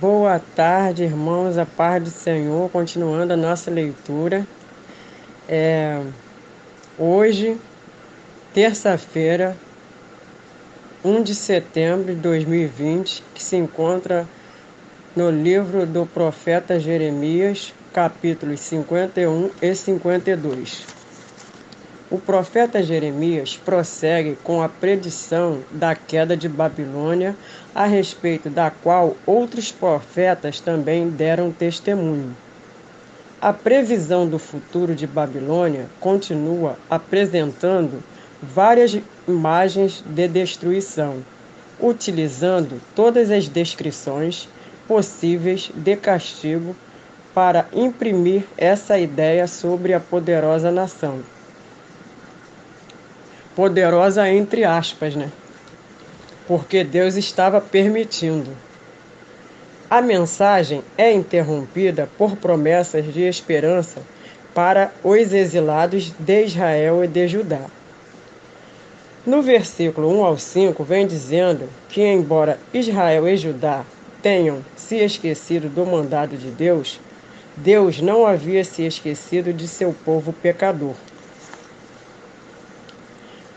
Boa tarde, irmãos, a paz do Senhor. Continuando a nossa leitura. É, hoje, terça-feira, 1 de setembro de 2020, que se encontra no livro do profeta Jeremias, capítulos 51 e 52. O profeta Jeremias prossegue com a predição da queda de Babilônia, a respeito da qual outros profetas também deram testemunho. A previsão do futuro de Babilônia continua apresentando várias imagens de destruição, utilizando todas as descrições possíveis de castigo para imprimir essa ideia sobre a poderosa nação poderosa entre aspas, né? Porque Deus estava permitindo. A mensagem é interrompida por promessas de esperança para os exilados de Israel e de Judá. No versículo 1 ao 5 vem dizendo que, embora Israel e Judá tenham se esquecido do mandado de Deus, Deus não havia se esquecido de seu povo pecador.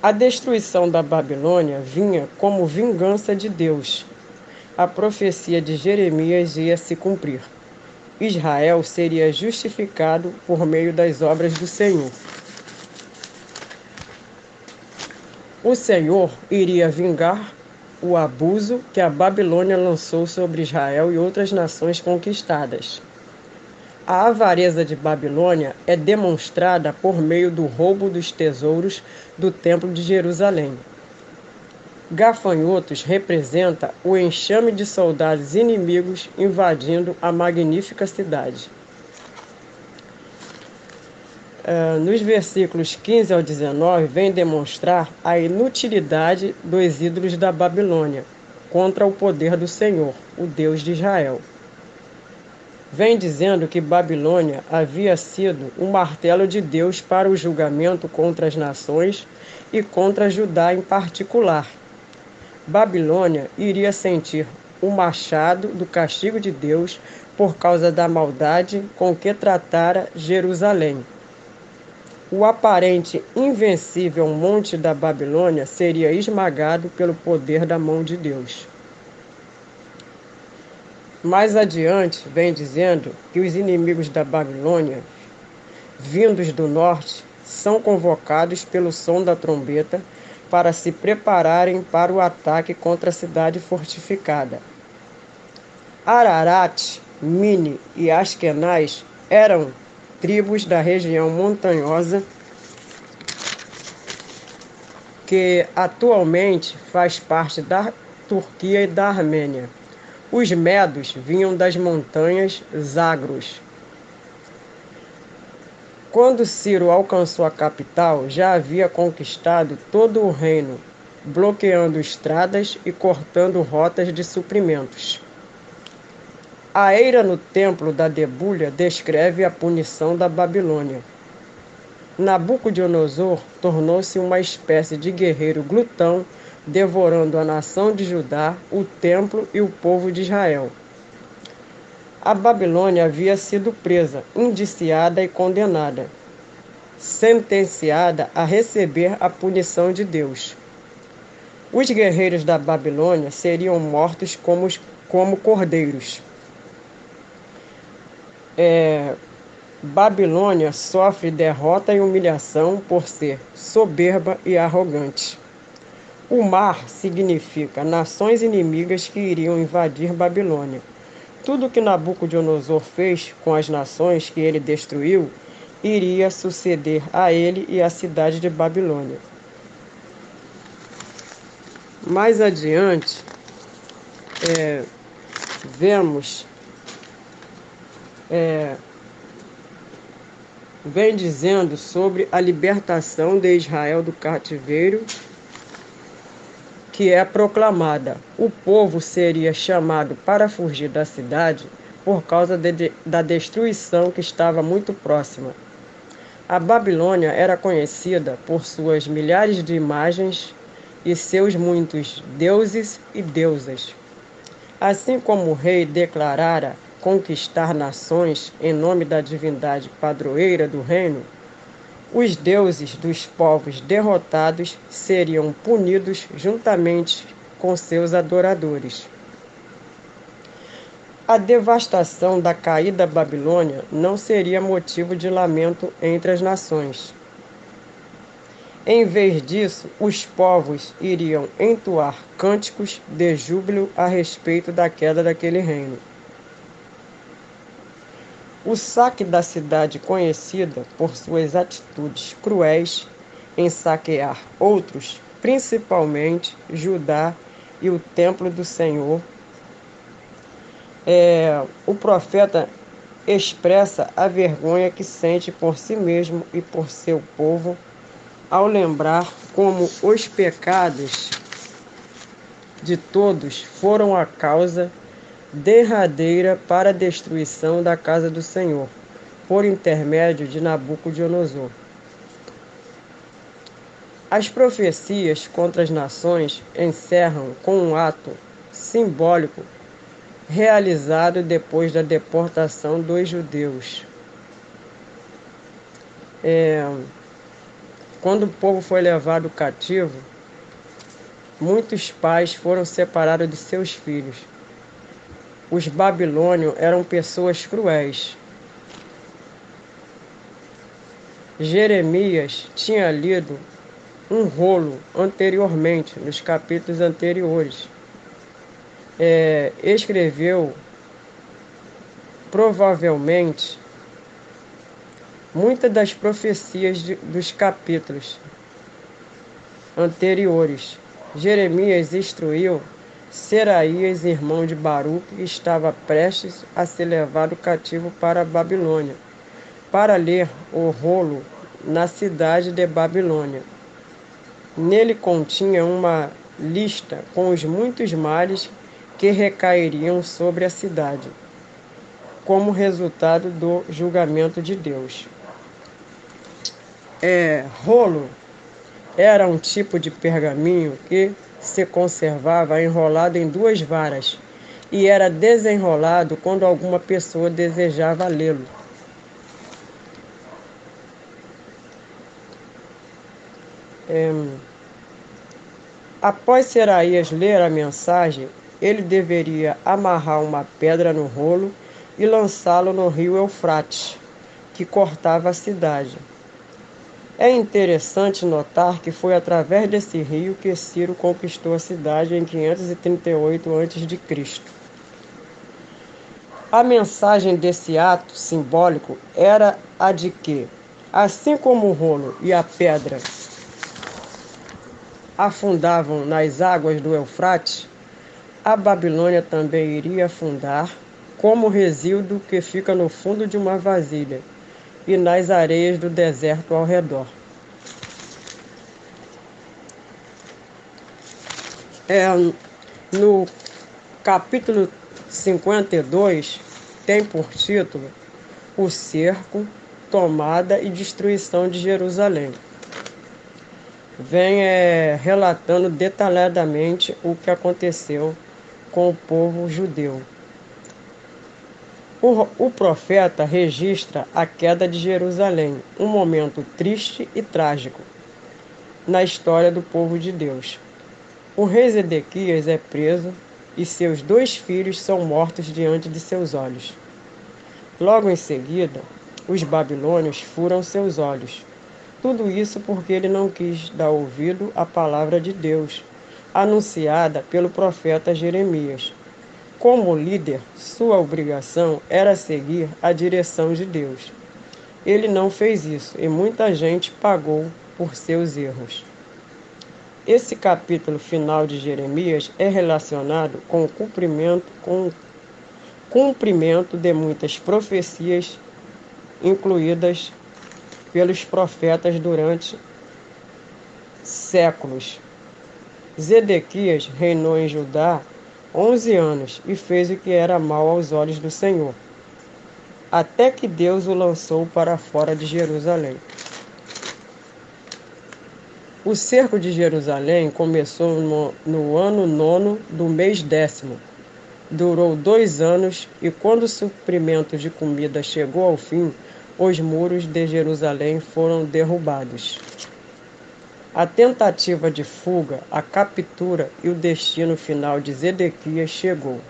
A destruição da Babilônia vinha como vingança de Deus. A profecia de Jeremias ia se cumprir. Israel seria justificado por meio das obras do Senhor. O Senhor iria vingar o abuso que a Babilônia lançou sobre Israel e outras nações conquistadas. A avareza de Babilônia é demonstrada por meio do roubo dos tesouros do Templo de Jerusalém. Gafanhotos representa o enxame de soldados inimigos invadindo a magnífica cidade. Uh, nos versículos 15 ao 19, vem demonstrar a inutilidade dos ídolos da Babilônia contra o poder do Senhor, o Deus de Israel vem dizendo que Babilônia havia sido um martelo de Deus para o julgamento contra as nações e contra Judá em particular. Babilônia iria sentir o machado do castigo de Deus por causa da maldade com que tratara Jerusalém. O aparente invencível monte da Babilônia seria esmagado pelo poder da mão de Deus. Mais adiante, vem dizendo que os inimigos da Babilônia, vindos do norte, são convocados pelo som da trombeta para se prepararem para o ataque contra a cidade fortificada. Ararat, Mini e Askenaz eram tribos da região montanhosa que atualmente faz parte da Turquia e da Armênia. Os medos vinham das montanhas Zagros. Quando Ciro alcançou a capital, já havia conquistado todo o reino, bloqueando estradas e cortando rotas de suprimentos. A eira no templo da debulha descreve a punição da Babilônia. Nabucodonosor tornou-se uma espécie de guerreiro glutão devorando a nação de Judá, o templo e o povo de Israel. A Babilônia havia sido presa, indiciada e condenada, sentenciada a receber a punição de Deus. Os guerreiros da Babilônia seriam mortos como, como cordeiros. É, Babilônia sofre derrota e humilhação por ser soberba e arrogante. O mar significa nações inimigas que iriam invadir Babilônia. Tudo que Nabucodonosor fez com as nações que ele destruiu iria suceder a ele e à cidade de Babilônia. Mais adiante, é, vemos, é, vem dizendo sobre a libertação de Israel do cativeiro que é proclamada. O povo seria chamado para fugir da cidade por causa de, da destruição que estava muito próxima. A Babilônia era conhecida por suas milhares de imagens e seus muitos deuses e deusas. Assim como o rei declarara conquistar nações em nome da divindade padroeira do reino, os deuses dos povos derrotados seriam punidos juntamente com seus adoradores. A devastação da caída da Babilônia não seria motivo de lamento entre as nações. Em vez disso, os povos iriam entoar cânticos de júbilo a respeito da queda daquele reino. O saque da cidade, conhecida por suas atitudes cruéis em saquear outros, principalmente Judá e o templo do Senhor, é, o profeta expressa a vergonha que sente por si mesmo e por seu povo ao lembrar como os pecados de todos foram a causa derradeira para a destruição da casa do Senhor, por intermédio de Nabucodonosor. As profecias contra as nações encerram com um ato simbólico realizado depois da deportação dos judeus. É, quando o povo foi levado cativo, muitos pais foram separados de seus filhos. Os babilônios eram pessoas cruéis. Jeremias tinha lido um rolo anteriormente, nos capítulos anteriores é, escreveu provavelmente muitas das profecias de, dos capítulos anteriores. Jeremias instruiu Seraías, irmão de Baruque, que estava prestes a ser levado cativo para a Babilônia, para ler o rolo na cidade de Babilônia. Nele continha uma lista com os muitos males que recairiam sobre a cidade, como resultado do julgamento de Deus. É, rolo era um tipo de pergaminho que se conservava enrolado em duas varas e era desenrolado quando alguma pessoa desejava lê-lo. É, após Seraías ler a mensagem, ele deveria amarrar uma pedra no rolo e lançá-lo no rio Eufrates, que cortava a cidade. É interessante notar que foi através desse rio que Ciro conquistou a cidade em 538 a.C. A mensagem desse ato simbólico era a de que, assim como o rolo e a pedra afundavam nas águas do Eufrates, a Babilônia também iria afundar, como resíduo que fica no fundo de uma vasilha e nas areias do deserto ao redor. É, no capítulo 52, tem por título O Cerco, Tomada e Destruição de Jerusalém. Vem é, relatando detalhadamente o que aconteceu com o povo judeu. O, o, profeta registra a queda de Jerusalém, um momento triste e trágico na história do povo de Deus. O rei Zedequias é preso e seus dois filhos são mortos diante de seus olhos. Logo em seguida, os babilônios furam seus olhos. Tudo isso porque ele não quis dar ouvido à palavra de Deus anunciada pelo profeta Jeremias. Como líder, sua obrigação era seguir a direção de Deus. Ele não fez isso e muita gente pagou por seus erros. Esse capítulo final de Jeremias é relacionado com o cumprimento, com o cumprimento de muitas profecias incluídas pelos profetas durante séculos. Zedequias reinou em Judá onze anos e fez o que era mal aos olhos do Senhor, até que Deus o lançou para fora de Jerusalém. O cerco de Jerusalém começou no, no ano nono do mês décimo, durou dois anos e, quando o suprimento de comida chegou ao fim, os muros de Jerusalém foram derrubados. A tentativa de fuga, a captura e o destino final de Zedequias chegou.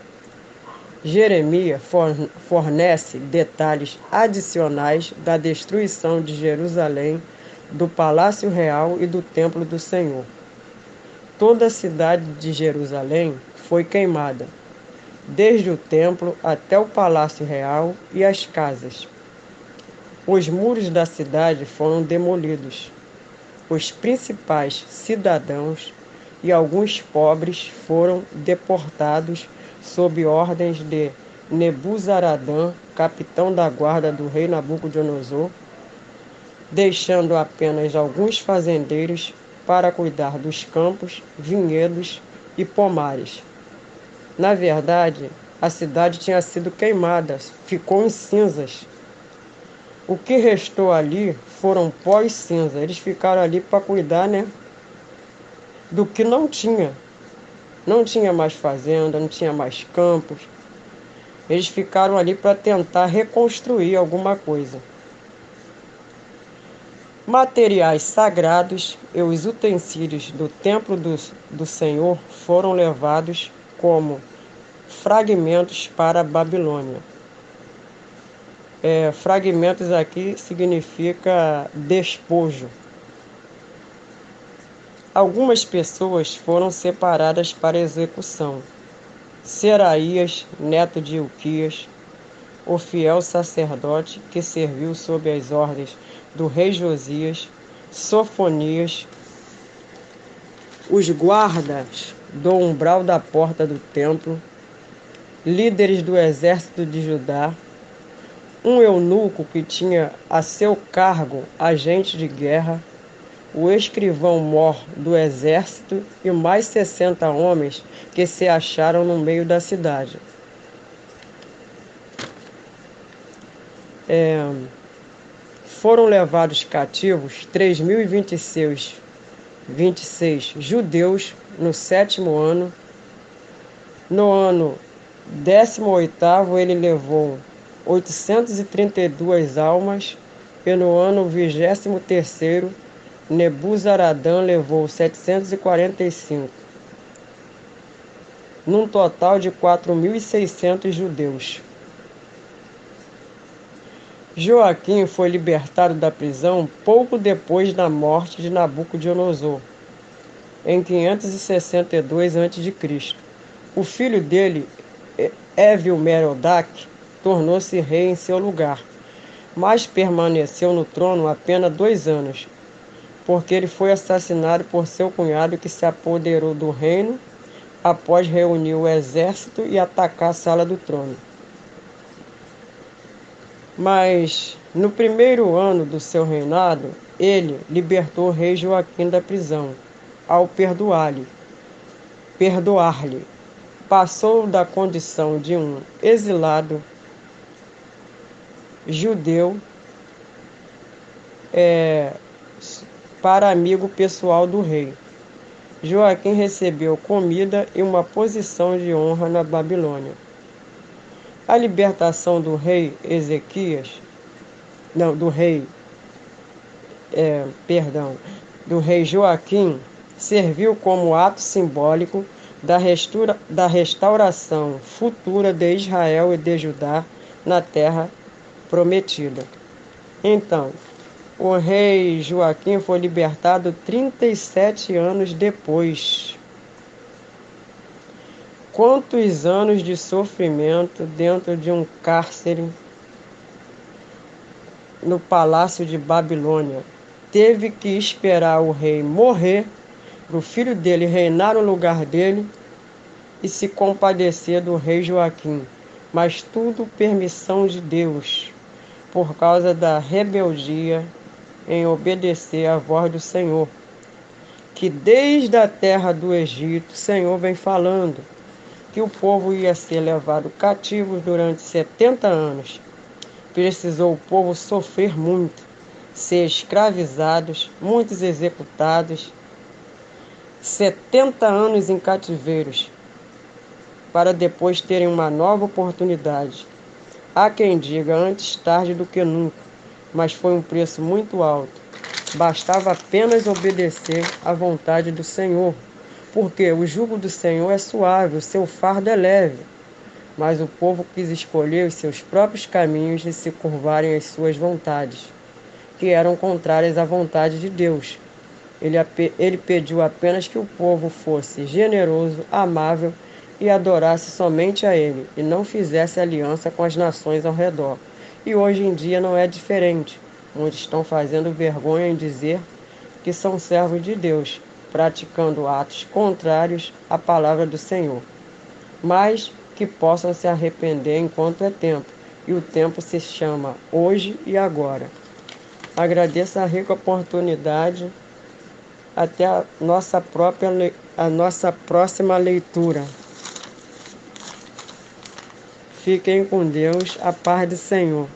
Jeremias fornece detalhes adicionais da destruição de Jerusalém, do palácio real e do templo do Senhor. Toda a cidade de Jerusalém foi queimada, desde o templo até o palácio real e as casas. Os muros da cidade foram demolidos os principais cidadãos e alguns pobres foram deportados sob ordens de Nebuzaradã, capitão da guarda do rei Nabucodonosor, deixando apenas alguns fazendeiros para cuidar dos campos, vinhedos e pomares. Na verdade, a cidade tinha sido queimada, ficou em cinzas o que restou ali foram pó e cinza. Eles ficaram ali para cuidar, né? Do que não tinha. Não tinha mais fazenda, não tinha mais campos. Eles ficaram ali para tentar reconstruir alguma coisa. Materiais sagrados e os utensílios do templo do, do Senhor foram levados como fragmentos para a Babilônia é, fragmentos aqui significa despojo. Algumas pessoas foram separadas para execução. Seraías, neto de Ilquias, o fiel sacerdote que serviu sob as ordens do rei Josias, Sofonias, os guardas do umbral da porta do templo, líderes do exército de Judá, um eunuco que tinha a seu cargo agente de guerra, o escrivão mor do exército e mais sessenta homens que se acharam no meio da cidade. É, foram levados cativos 3.026 26 judeus no sétimo ano. No ano décimo oitavo ele levou 832 almas, e no ano 23 Nebuzaradã levou 745, num total de 4.600 judeus. Joaquim foi libertado da prisão pouco depois da morte de Nabucodonosor, em 562 a.C. O filho dele, Évil Merodach, tornou-se rei em seu lugar, mas permaneceu no trono apenas dois anos, porque ele foi assassinado por seu cunhado que se apoderou do reino após reunir o exército e atacar a sala do trono. Mas no primeiro ano do seu reinado, ele libertou o rei Joaquim da prisão, ao perdoar-lhe. Perdoar-lhe. Passou da condição de um exilado judeu é, para amigo pessoal do rei. Joaquim recebeu comida e uma posição de honra na Babilônia. A libertação do rei Ezequias, não, do rei, é, perdão, do rei Joaquim, serviu como ato simbólico da, restura, da restauração futura de Israel e de Judá na terra prometida. Então, o rei Joaquim foi libertado 37 anos depois. Quantos anos de sofrimento dentro de um cárcere no palácio de Babilônia. Teve que esperar o rei morrer para o filho dele reinar no lugar dele e se compadecer do rei Joaquim. Mas tudo permissão de Deus por causa da rebeldia em obedecer à voz do Senhor, que desde a terra do Egito, o Senhor vem falando que o povo ia ser levado cativo durante 70 anos. Precisou o povo sofrer muito, ser escravizados, muitos executados, 70 anos em cativeiros, para depois terem uma nova oportunidade. Há quem diga antes tarde do que nunca, mas foi um preço muito alto. Bastava apenas obedecer à vontade do Senhor, porque o jugo do Senhor é suave, o seu fardo é leve. Mas o povo quis escolher os seus próprios caminhos e se curvarem às suas vontades, que eram contrárias à vontade de Deus. Ele, ele pediu apenas que o povo fosse generoso, amável e adorasse somente a Ele, e não fizesse aliança com as nações ao redor. E hoje em dia não é diferente. Muitos estão fazendo vergonha em dizer que são servos de Deus, praticando atos contrários à palavra do Senhor. Mas que possam se arrepender enquanto é tempo, e o tempo se chama hoje e agora. Agradeço a rica oportunidade. Até a nossa própria a nossa próxima leitura. Fiquem com Deus, a paz do Senhor.